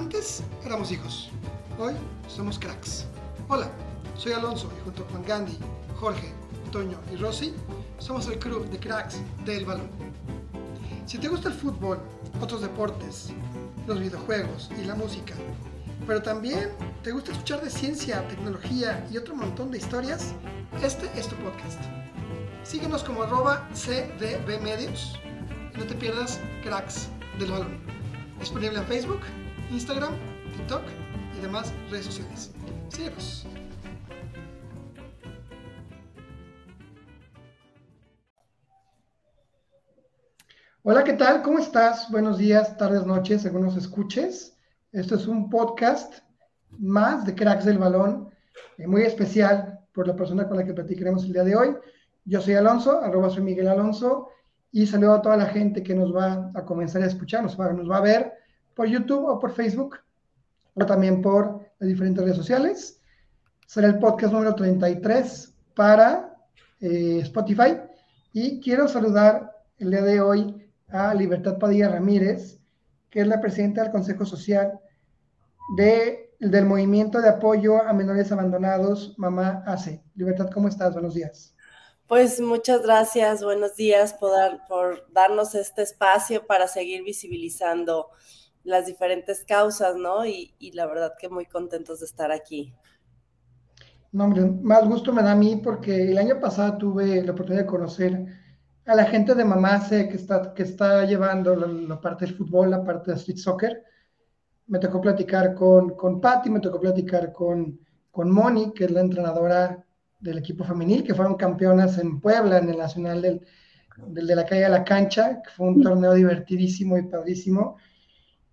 Antes éramos hijos, hoy somos cracks. Hola, soy Alonso y junto con Gandhi, Jorge, Toño y Rosy somos el club de cracks del balón. Si te gusta el fútbol, otros deportes, los videojuegos y la música, pero también te gusta escuchar de ciencia, tecnología y otro montón de historias, este es tu podcast. Síguenos como arroba cdbmedios y no te pierdas cracks del balón. Disponible en Facebook, Instagram, TikTok y demás redes sociales. Síguenos. Hola, ¿qué tal? ¿Cómo estás? Buenos días, tardes, noches, según nos escuches. Esto es un podcast más de Cracks del Balón, eh, muy especial por la persona con la que platicaremos el día de hoy. Yo soy Alonso, arroba soy Miguel Alonso, y saludo a toda la gente que nos va a comenzar a escuchar, nos va, nos va a ver por YouTube o por Facebook, o también por las diferentes redes sociales. Será el podcast número 33 para eh, Spotify. Y quiero saludar el día de hoy a Libertad Padilla Ramírez, que es la presidenta del Consejo Social de, del Movimiento de Apoyo a Menores Abandonados, Mamá ACE. Libertad, ¿cómo estás? Buenos días. Pues muchas gracias, buenos días por, por darnos este espacio para seguir visibilizando las diferentes causas, ¿no? Y, y, la verdad que muy contentos de estar aquí. No, hombre, más gusto me da a mí porque el año pasado tuve la oportunidad de conocer a la gente de Mamase que está, que está llevando la, parte del fútbol, la parte de street soccer. Me tocó platicar con, con Patty, me tocó platicar con, con Moni, que es la entrenadora del equipo femenil, que fueron campeonas en Puebla, en el Nacional del, del de la calle a la cancha, que fue un torneo divertidísimo y padrísimo.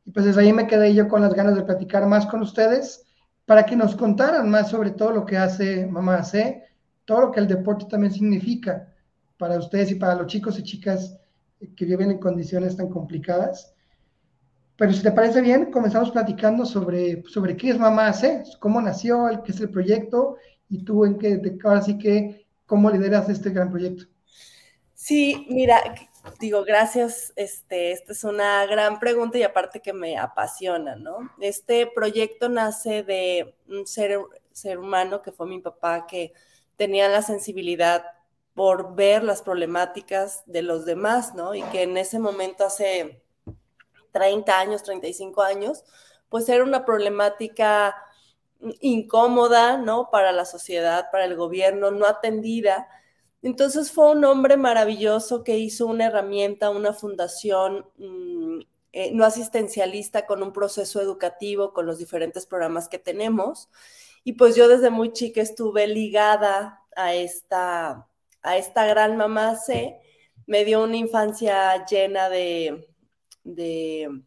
Y pues desde ahí me quedé yo con las ganas de platicar más con ustedes para que nos contaran más sobre todo lo que hace Mamá C, todo lo que el deporte también significa para ustedes y para los chicos y chicas que viven en condiciones tan complicadas. Pero si te parece bien, comenzamos platicando sobre, sobre qué es Mamá C, cómo nació, qué es el proyecto y tú en qué, ahora sí que, cómo lideras este gran proyecto. Sí, mira, digo, gracias, este, esta es una gran pregunta y aparte que me apasiona, ¿no? Este proyecto nace de un ser, ser humano que fue mi papá, que tenía la sensibilidad por ver las problemáticas de los demás, ¿no? Y que en ese momento, hace 30 años, 35 años, pues era una problemática incómoda, ¿no? Para la sociedad, para el gobierno, no atendida. Entonces fue un hombre maravilloso que hizo una herramienta, una fundación mmm, eh, no asistencialista con un proceso educativo, con los diferentes programas que tenemos. Y pues yo desde muy chica estuve ligada a esta, a esta gran mamá C, me dio una infancia llena de, de,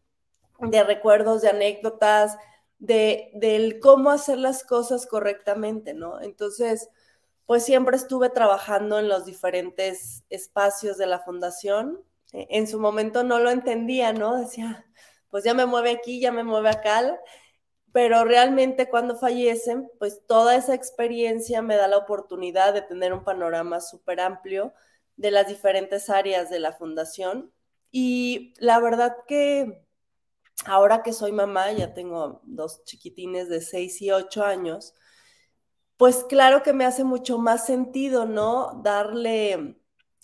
de recuerdos, de anécdotas, de, del cómo hacer las cosas correctamente, ¿no? Entonces, pues siempre estuve trabajando en los diferentes espacios de la fundación. E, en su momento no lo entendía, ¿no? Decía, pues ya me mueve aquí, ya me mueve acá, pero realmente cuando fallecen, pues toda esa experiencia me da la oportunidad de tener un panorama súper amplio de las diferentes áreas de la fundación. Y la verdad que ahora que soy mamá, ya tengo dos chiquitines de 6 y 8 años, pues claro que me hace mucho más sentido, ¿no? Darle,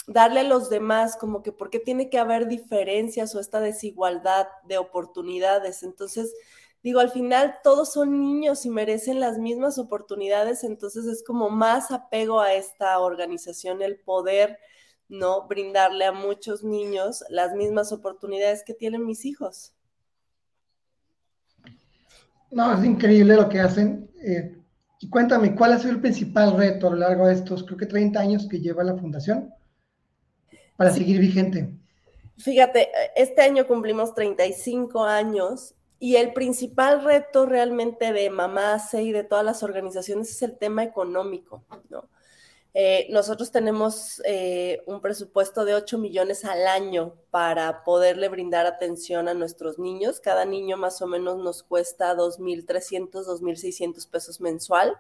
darle a los demás como que por qué tiene que haber diferencias o esta desigualdad de oportunidades. Entonces, digo, al final todos son niños y merecen las mismas oportunidades, entonces es como más apego a esta organización el poder, ¿no? Brindarle a muchos niños las mismas oportunidades que tienen mis hijos. No, es increíble lo que hacen. Eh, y cuéntame, ¿cuál ha sido el principal reto a lo largo de estos, creo que 30 años que lleva la fundación para sí. seguir vigente? Fíjate, este año cumplimos 35 años y el principal reto realmente de Mamase y de todas las organizaciones es el tema económico, ¿no? Eh, nosotros tenemos eh, un presupuesto de 8 millones al año para poderle brindar atención a nuestros niños. Cada niño más o menos nos cuesta 2.300, 2.600 pesos mensual.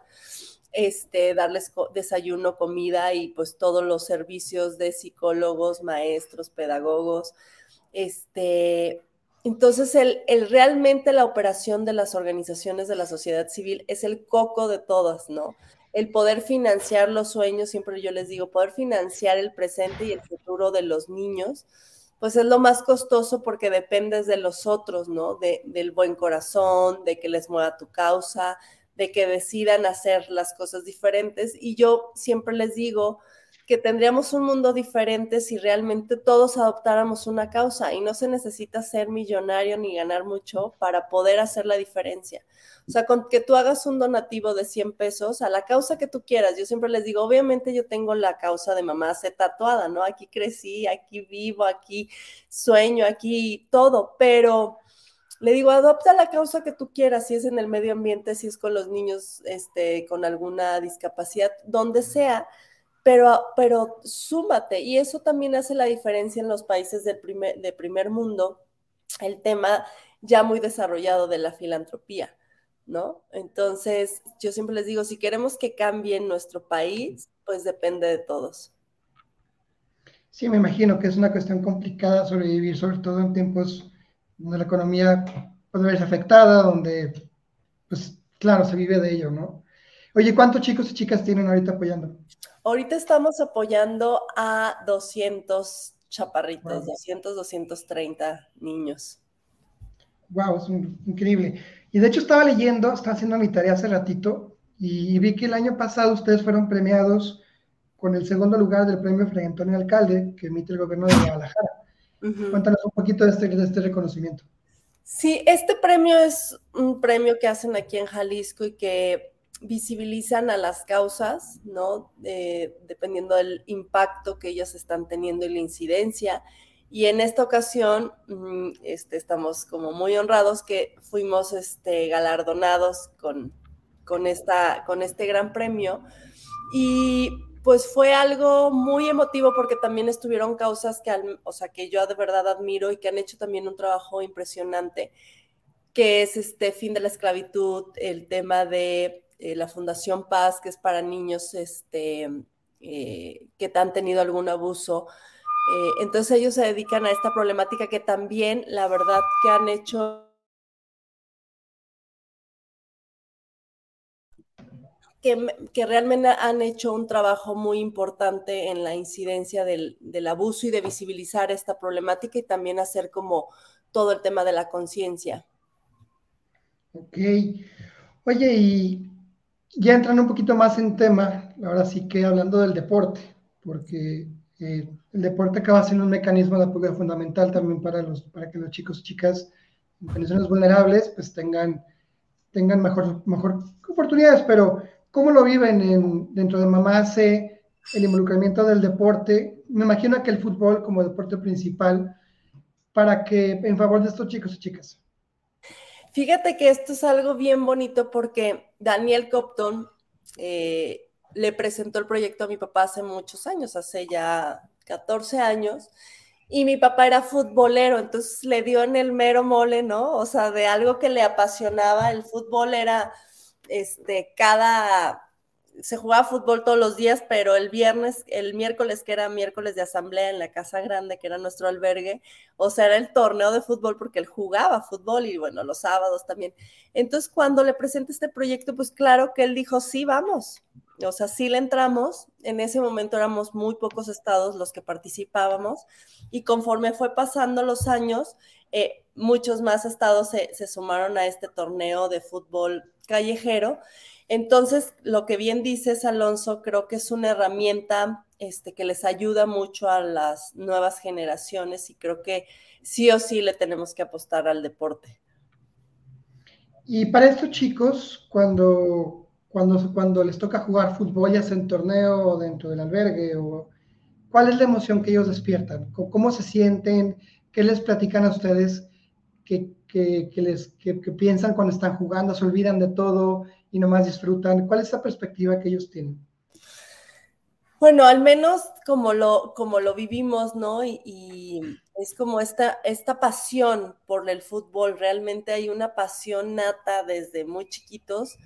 Este, darles desayuno, comida y pues todos los servicios de psicólogos, maestros, pedagogos. Este, Entonces, el, el, realmente la operación de las organizaciones de la sociedad civil es el coco de todas, ¿no? El poder financiar los sueños, siempre yo les digo, poder financiar el presente y el futuro de los niños, pues es lo más costoso porque dependes de los otros, ¿no? De, del buen corazón, de que les mueva tu causa, de que decidan hacer las cosas diferentes. Y yo siempre les digo que tendríamos un mundo diferente si realmente todos adoptáramos una causa y no se necesita ser millonario ni ganar mucho para poder hacer la diferencia. O sea, con que tú hagas un donativo de 100 pesos a la causa que tú quieras. Yo siempre les digo, obviamente yo tengo la causa de mamá se tatuada, ¿no? Aquí crecí, aquí vivo, aquí sueño, aquí todo, pero le digo, adopta la causa que tú quieras, si es en el medio ambiente, si es con los niños este, con alguna discapacidad, donde sea, pero, pero súmate. Y eso también hace la diferencia en los países del primer, de primer mundo, el tema ya muy desarrollado de la filantropía, ¿no? Entonces, yo siempre les digo, si queremos que cambie nuestro país, pues depende de todos. Sí, me imagino que es una cuestión complicada sobrevivir, sobre todo en tiempos donde la economía puede verse afectada, donde, pues claro, se vive de ello, ¿no? Oye, ¿cuántos chicos y chicas tienen ahorita apoyando? Ahorita estamos apoyando a 200 chaparritos, 200, 230 niños. Wow, es increíble. Y de hecho estaba leyendo, estaba haciendo mi tarea hace ratito y vi que el año pasado ustedes fueron premiados con el segundo lugar del premio Fray Antonio Alcalde que emite el gobierno de Guadalajara. Cuéntanos un poquito de este, de este reconocimiento. Sí, este premio es un premio que hacen aquí en Jalisco y que visibilizan a las causas, ¿no? dependiendo del impacto que ellas están teniendo y la incidencia. Y en esta ocasión mm, este, estamos como muy honrados que fuimos este, galardonados con, con, esta, con este gran premio. Y pues fue algo muy emotivo porque también estuvieron causas que, o sea, que yo de verdad admiro y que han hecho también un trabajo impresionante, que es este fin de la esclavitud, el tema de eh, la Fundación Paz, que es para niños este, eh, que han tenido algún abuso. Eh, entonces ellos se dedican a esta problemática que también, la verdad, que han hecho que, realmente han hecho un trabajo muy importante en la incidencia del, abuso y de visibilizar esta problemática y también hacer como todo el tema de la conciencia. Ok. Oye, y ya entrando un poquito más en tema, ahora sí que hablando del deporte, porque eh, el deporte acaba siendo un mecanismo de apoyo fundamental también para, los, para que los chicos y chicas en condiciones vulnerables pues tengan, tengan mejor, mejor oportunidades, pero ¿Cómo lo viven dentro de Mamase, el involucramiento del deporte? Me imagino que el fútbol como deporte principal, para que en favor de estos chicos y chicas. Fíjate que esto es algo bien bonito porque Daniel Copton eh, le presentó el proyecto a mi papá hace muchos años, hace ya 14 años, y mi papá era futbolero, entonces le dio en el mero mole, ¿no? O sea, de algo que le apasionaba, el fútbol era este, cada, se jugaba fútbol todos los días, pero el viernes, el miércoles, que era miércoles de asamblea en la Casa Grande, que era nuestro albergue, o sea, era el torneo de fútbol porque él jugaba fútbol y bueno, los sábados también. Entonces, cuando le presenté este proyecto, pues claro que él dijo, sí, vamos. O sea, sí le entramos. En ese momento éramos muy pocos estados los que participábamos y conforme fue pasando los años, eh, muchos más estados se, se sumaron a este torneo de fútbol callejero. Entonces, lo que bien dices, Alonso, creo que es una herramienta este, que les ayuda mucho a las nuevas generaciones y creo que sí o sí le tenemos que apostar al deporte. Y para estos chicos, cuando, cuando, cuando les toca jugar fútbol, ya sea en torneo o dentro del albergue, o, ¿cuál es la emoción que ellos despiertan? ¿Cómo se sienten? ¿Qué les platican a ustedes? ¿Qué, que, les, que, piensan cuando están jugando, se olvidan de todo y nomás disfrutan? ¿Cuál es la perspectiva que ellos tienen? Bueno, al menos como lo, como lo vivimos, ¿no? Y, es como esta, esta pasión por el fútbol, realmente hay una pasión nata desde muy chiquitos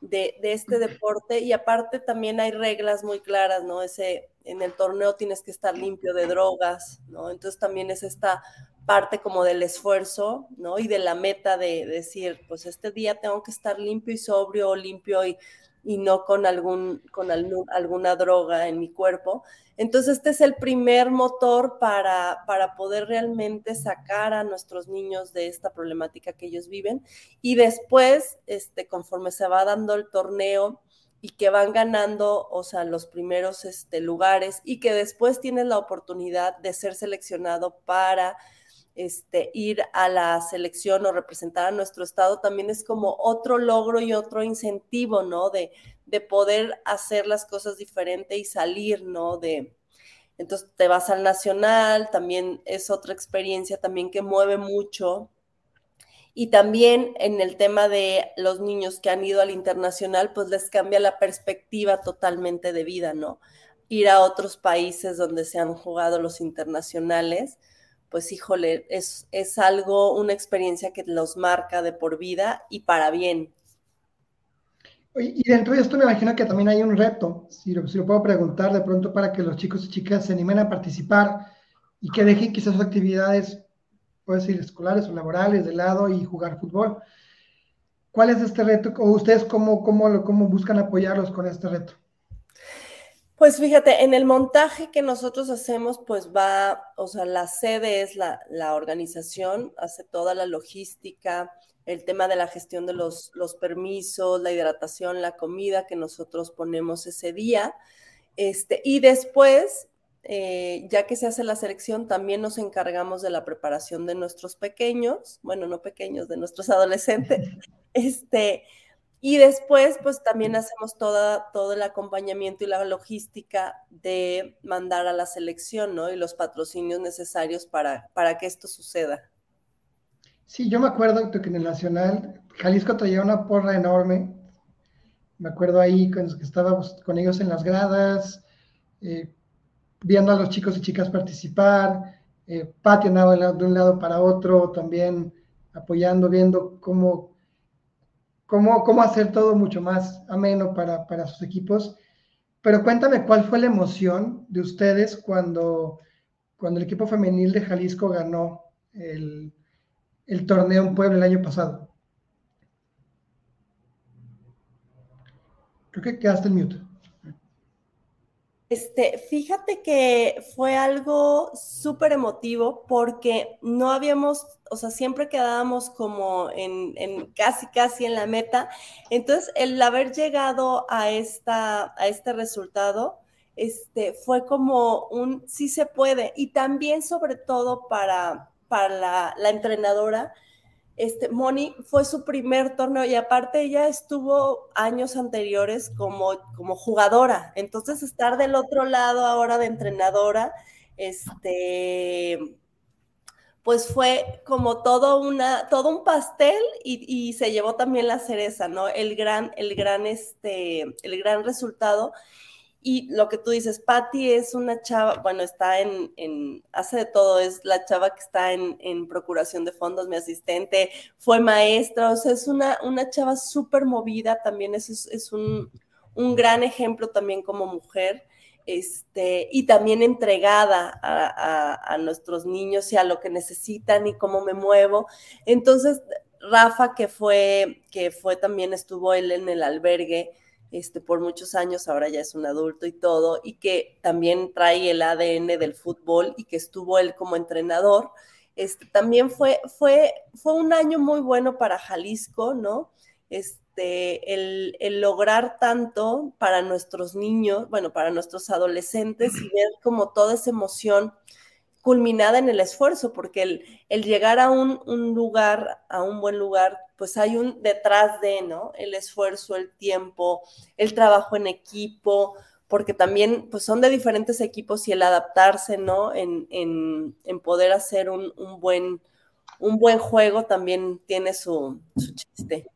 de, de, este deporte y aparte también hay reglas muy claras, ¿no? Ese, en el torneo tienes que estar limpio de drogas, ¿no? Entonces también es esta parte como del esfuerzo, ¿no? Y de la meta de, decir, pues este día tengo que estar limpio y sobrio, limpio y, y no con, algún, con alguna droga en mi cuerpo. Entonces, este es el primer motor para, para poder realmente sacar a nuestros niños de esta problemática que ellos viven. Y después, este, conforme se va dando el torneo, y que van ganando, o sea, los primeros este, lugares y que después tienes la oportunidad de ser seleccionado para este, ir a la selección o representar a nuestro estado, también es como otro logro y otro incentivo, ¿no? De, de poder hacer las cosas diferente y salir, ¿no? De, entonces te vas al nacional, también es otra experiencia también que mueve mucho y también en el tema de los niños que han ido al internacional, pues les cambia la perspectiva totalmente de vida, ¿no? Ir a otros países donde se han jugado los internacionales, pues híjole, es, es algo, una experiencia que los marca de por vida y para bien. Y dentro de esto me imagino que también hay un reto, si lo, si lo puedo preguntar de pronto para que los chicos y chicas se animen a participar y que dejen quizás sus actividades puede ser escolares o laborales de lado y jugar fútbol. ¿Cuál es este reto? ¿O ustedes cómo, cómo, cómo buscan apoyarlos con este reto? Pues fíjate, en el montaje que nosotros hacemos, pues va, o sea, la sede es la, la organización, hace toda la logística, el tema de la gestión de los, los permisos, la hidratación, la comida que nosotros ponemos ese día. Este, y después eh, ya que se hace la selección, también nos encargamos de la preparación de nuestros pequeños, bueno, no pequeños, de nuestros adolescentes. Este, y después, pues también hacemos toda, todo el acompañamiento y la logística de mandar a la selección, ¿no? Y los patrocinios necesarios para, para que esto suceda. Sí, yo me acuerdo que en el Nacional, Jalisco traía una porra enorme. Me acuerdo ahí con que estábamos con ellos en las gradas. Eh, viendo a los chicos y chicas participar, eh, de un lado para otro, también apoyando, viendo cómo, cómo, hacer todo mucho más ameno para, para sus equipos. Pero cuéntame cuál fue la emoción de ustedes cuando, cuando el equipo femenil de Jalisco ganó el, el torneo en Puebla el año pasado. Creo que quedaste en mute. Este, fíjate que fue algo súper emotivo porque no habíamos, o sea, siempre quedábamos como en, casi, casi en la meta. Entonces, el haber llegado a, esta, a este resultado, este, fue como un sí se puede. Y también, sobre todo, para, para la entrenadora, este, Moni fue su primer torneo y aparte ella estuvo años anteriores como, como jugadora, entonces estar del otro lado ahora de entrenadora, este, pues fue como todo, una, todo un pastel y, y, se llevó también la cereza, ¿no? El gran, el gran, este, el gran resultado. Y lo que tú dices, Patty es una chava, bueno, está en, en, hace de todo, es la chava que está en, en procuración de fondos, mi asistente, fue maestra, o sea, es una, una chava súper movida, también es, es un, un, gran ejemplo también como mujer, este, y también entregada a, a, a nuestros niños y a lo que necesitan y cómo me muevo. Entonces, Rafa, que fue, que fue también, estuvo él en el albergue, este, por muchos años, ahora ya es un adulto y todo, y que también trae el ADN del fútbol y que estuvo él como entrenador. Este, también fue, fue, fue un año muy bueno para Jalisco, ¿no? Este, el, el, lograr tanto para nuestros niños, bueno, para nuestros adolescentes y ver como toda esa emoción culminada en el esfuerzo, porque el, el llegar a un, un, lugar, a un buen lugar, pues hay un detrás de, ¿no? El esfuerzo, el tiempo, el trabajo en equipo, porque también pues son de diferentes equipos y el adaptarse, ¿no? En, en, en poder hacer un, un, buen, un buen juego también tiene su, su chiste.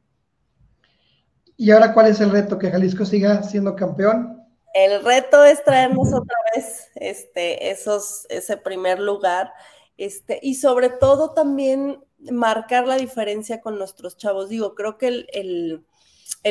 ¿Y ahora cuál es el reto? ¿Que Jalisco siga siendo campeón? El reto es traernos otra vez este, ese primer lugar este, y sobre todo también marcar la diferencia con nuestros chavos. Digo, creo que el,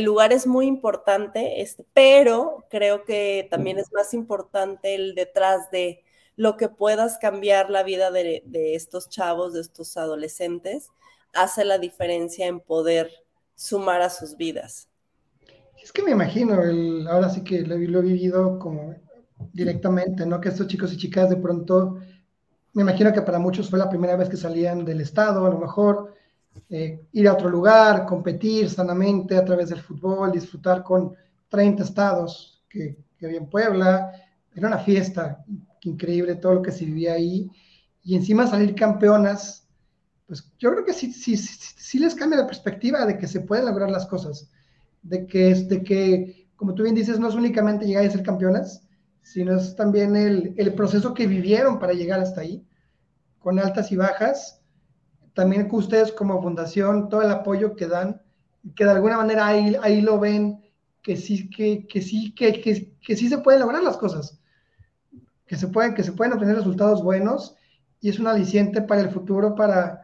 lugar es muy importante, este, pero creo que también es más importante el detrás de, lo que puedas cambiar la vida de estos chavos, de estos adolescentes, hace la diferencia en poder sumar a sus vidas. Es que me imagino, ahora sí que lo, lo, he vivido como directamente, ¿no? Que estos chicos y chicas de pronto, me imagino que para muchos fue la primera vez que salían del estado, a lo mejor, eh, ir a otro lugar, competir sanamente a través del fútbol, disfrutar con 30 estados que, que había en Puebla, era una fiesta increíble todo lo que se vivía ahí, y encima salir campeonas, pues yo creo que sí, sí, sí, sí les cambia la perspectiva de que se pueden lograr las cosas, de que, es, de que, como tú bien dices, no es únicamente llegar a ser campeonas, sino es también el, el proceso que vivieron para llegar hasta ahí, con altas y bajas, también que ustedes como fundación, todo el apoyo que dan, que de alguna manera ahí, ahí lo ven, que sí, que, que sí, que, que, que, sí se pueden lograr las cosas, que se pueden, que se pueden obtener resultados buenos y es un aliciente para el futuro, para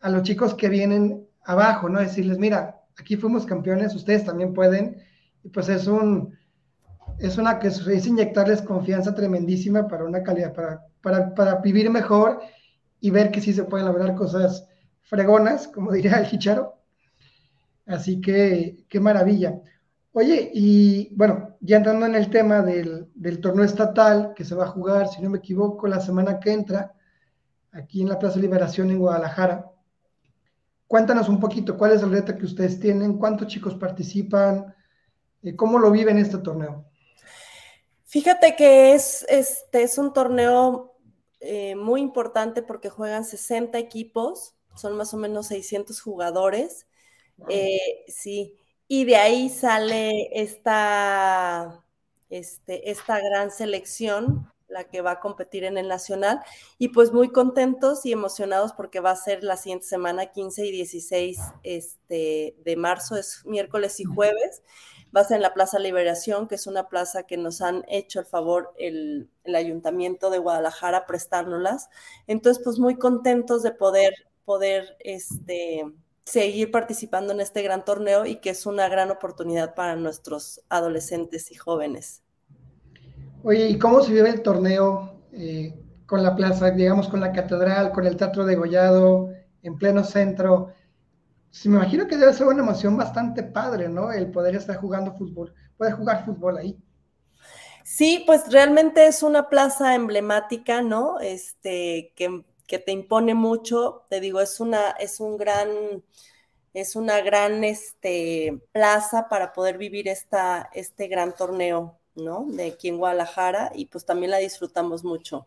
a los chicos que vienen abajo, ¿no? Decirles, mira, aquí fuimos campeones, ustedes también pueden, y pues es un, es una que es inyectarles confianza tremendísima para una calidad, para, para, para vivir mejor y ver que sí se pueden lograr cosas fregonas, como diría el Hicharo. Así que, qué maravilla. Oye, y bueno, ya entrando en el tema del, del, torneo estatal que se va a jugar, si no me equivoco, la semana que entra, aquí en la Plaza Liberación en Guadalajara. Cuéntanos un poquito cuál es el reto que ustedes tienen, cuántos chicos participan, eh, cómo lo viven este torneo. Fíjate que es, este, es un torneo eh, muy importante porque juegan 60 equipos, son más o menos 600 jugadores. Eh, sí, y de ahí sale esta, este, esta gran selección, la que va a competir en el Nacional, y pues muy contentos y emocionados porque va a ser la siguiente semana, 15 y 16 este, de marzo, es miércoles y jueves va a ser en la Plaza Liberación, que es una plaza que nos han hecho el favor el, el Ayuntamiento de Guadalajara prestárnoslas. Entonces, pues muy contentos de poder, poder este, seguir participando en este gran torneo y que es una gran oportunidad para nuestros adolescentes y jóvenes. Oye, ¿y cómo se vive el torneo eh, con la plaza, digamos, con la catedral, con el Teatro de Gollado, en pleno centro? me imagino que debe ser una emoción bastante padre, ¿no? El poder estar jugando fútbol, poder jugar fútbol ahí. Sí, pues realmente es una plaza emblemática, ¿no? Este, que, que te impone mucho, te digo, es una, es un gran, es una gran este, plaza para poder vivir esta, este gran torneo, ¿no? De aquí en Guadalajara y pues también la disfrutamos mucho.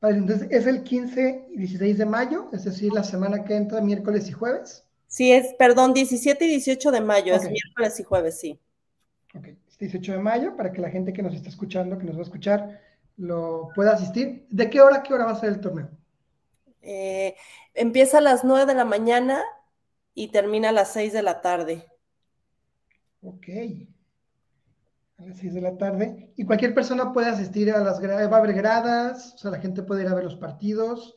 Entonces es el 15 y 16 de mayo, es decir, la semana que entra, miércoles y jueves. Sí, es, perdón, 17 y 18 de mayo, okay. es miércoles y jueves, sí. Ok, es 18 de mayo, para que la gente que nos está escuchando, que nos va a escuchar, lo pueda asistir. ¿De qué hora, qué hora va a ser el torneo? Eh, empieza a las 9 de la mañana y termina a las 6 de la tarde. Ok a las 6 de la tarde. Y cualquier persona puede asistir a las gradas, va a haber gradas, o sea, la gente puede ir a ver los partidos.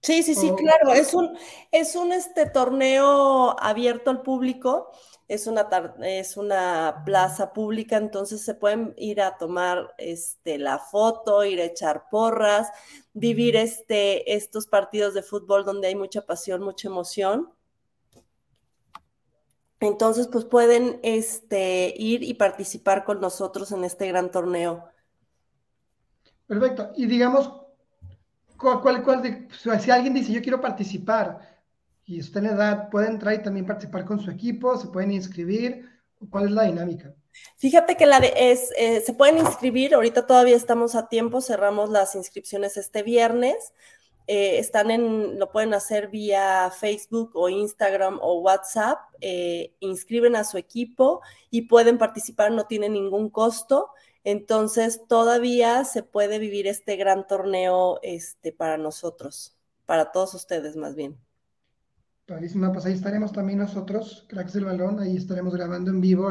Sí, sí, sí, o... claro, es un, es un este, torneo abierto al público, es una, es una plaza pública, entonces se pueden ir a tomar este, la foto, ir a echar porras, vivir este, estos partidos de fútbol donde hay mucha pasión, mucha emoción. Entonces, pues pueden este, ir y participar con nosotros en este gran torneo. Perfecto. Y digamos, ¿cuál, cuál, cuál si alguien dice yo quiero participar y está en edad, puede entrar y también participar con su equipo, se pueden inscribir, ¿cuál es la dinámica? Fíjate que la de es, eh, se pueden inscribir, ahorita todavía estamos a tiempo, cerramos las inscripciones este viernes. Eh, están en, lo pueden hacer vía Facebook o Instagram o WhatsApp, eh, inscriben a su equipo y pueden participar, no tiene ningún costo. Entonces, todavía se puede vivir este gran torneo este, para nosotros, para todos ustedes más bien. Padrísima, pues ahí estaremos también nosotros, Cracks del Balón, ahí estaremos grabando en vivo,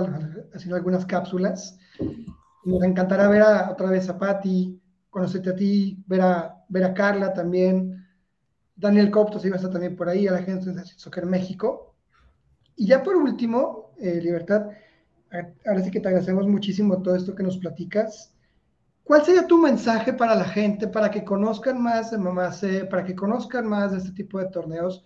haciendo algunas cápsulas. Nos encantará ver a, otra vez a Patti, conocerte a ti, ver a, ver a Carla también, Daniel Coptos iba a estar también por ahí, a la gente de Soccer México. Y ya por último, eh, Libertad, ahora sí que te agradecemos muchísimo todo esto que nos platicas. ¿Cuál sería tu mensaje para la gente, para que conozcan más de Mamá C, para que conozcan más de este tipo de torneos?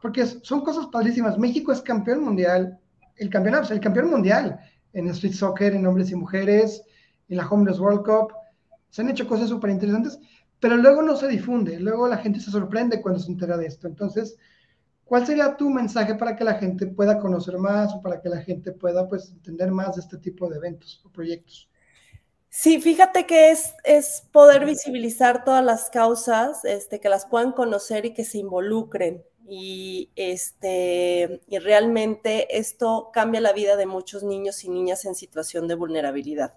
Porque son cosas padrísimas. México es campeón mundial, el campeón, el campeón mundial en street soccer, en hombres y mujeres, en la Homeless World Cup. Se han hecho cosas súper interesantes, pero luego no se difunde. Luego la gente se sorprende cuando se entera de esto. Entonces, ¿cuál sería tu mensaje para que la gente pueda conocer más o para que la gente pueda pues entender más de este tipo de eventos o proyectos? Sí, fíjate que es, es poder visibilizar todas las causas, este, que las puedan conocer y que se involucren. Y, este, y realmente esto cambia la vida de muchos niños y niñas en situación de vulnerabilidad.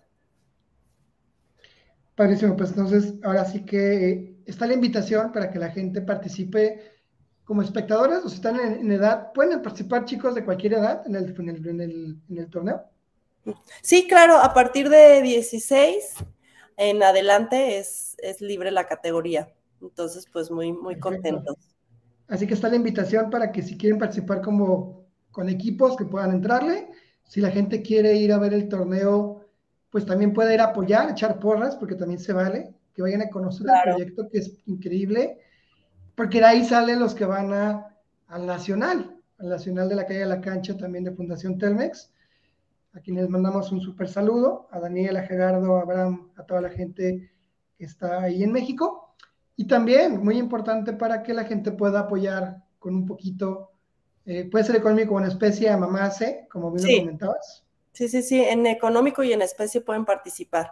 Padrísimo, pues entonces ahora sí que está la invitación para que la gente participe como espectadores o si están en, edad, pueden participar chicos de cualquier edad en el, en el, en el torneo. Sí, claro, a partir de 16 en adelante es, es libre la categoría. Entonces, pues muy, muy contentos. Así que está la invitación para que si quieren participar como con equipos que puedan entrarle. Si la gente quiere ir a ver el torneo, pues también puede ir a apoyar, echar porras, porque también se vale, que vayan a conocer el proyecto, que es increíble, porque de ahí salen los que van a, al Nacional, al Nacional de la Calle de la Cancha, también de Fundación Telmex a quienes mandamos un súper saludo, a Daniel, a Gerardo, a Abraham, a toda la gente que está ahí en México. Y también, muy importante para que la gente pueda apoyar con un poquito, eh, puede ser económico o en especie a Mamá C, como bien lo comentabas. Sí, sí, sí, en económico y en especie pueden participar.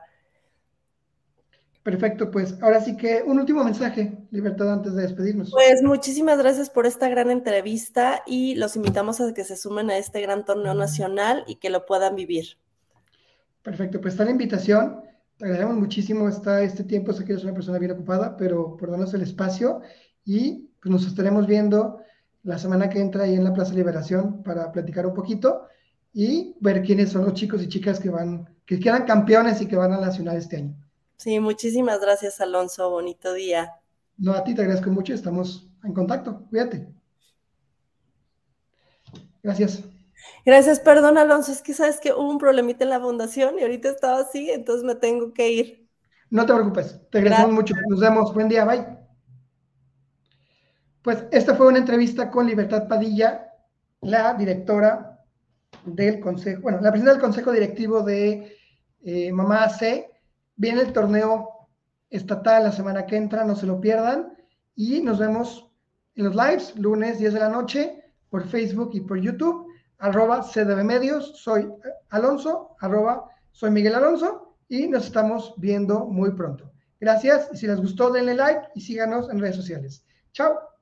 Perfecto, pues ahora sí que un último mensaje, Libertad, antes de despedirnos. Pues muchísimas gracias por esta gran entrevista y los invitamos a que se sumen a este gran torneo nacional y que lo puedan vivir. Perfecto, pues está la invitación. Te agradecemos muchísimo está este tiempo. Sé que eres una persona bien ocupada, pero por darnos el espacio y pues nos estaremos viendo la semana que entra ahí en la Plaza Liberación para platicar un poquito y ver quiénes son los chicos y chicas que van, que quedan campeones y que van a nacional este año. Sí, muchísimas gracias, Alonso. Bonito día. No, a ti te agradezco mucho. Estamos en contacto. Cuídate. Gracias. Gracias, perdón, Alonso. Es que sabes que hubo un problemita en la fundación y ahorita estaba así, entonces me tengo que ir. No te preocupes. Te agradecemos mucho. Nos vemos. Buen día. Bye. Pues esta fue una entrevista con Libertad Padilla, la directora del consejo, bueno, la presidenta del consejo directivo de eh, Mamá C Viene el torneo estatal la semana que entra, no se lo pierdan. Y nos vemos en los lives, lunes 10 de la noche, por Facebook y por YouTube, arroba CDB Medios. Soy Alonso, arroba soy Miguel Alonso y nos estamos viendo muy pronto. Gracias y si les gustó denle like y síganos en redes sociales. Chao.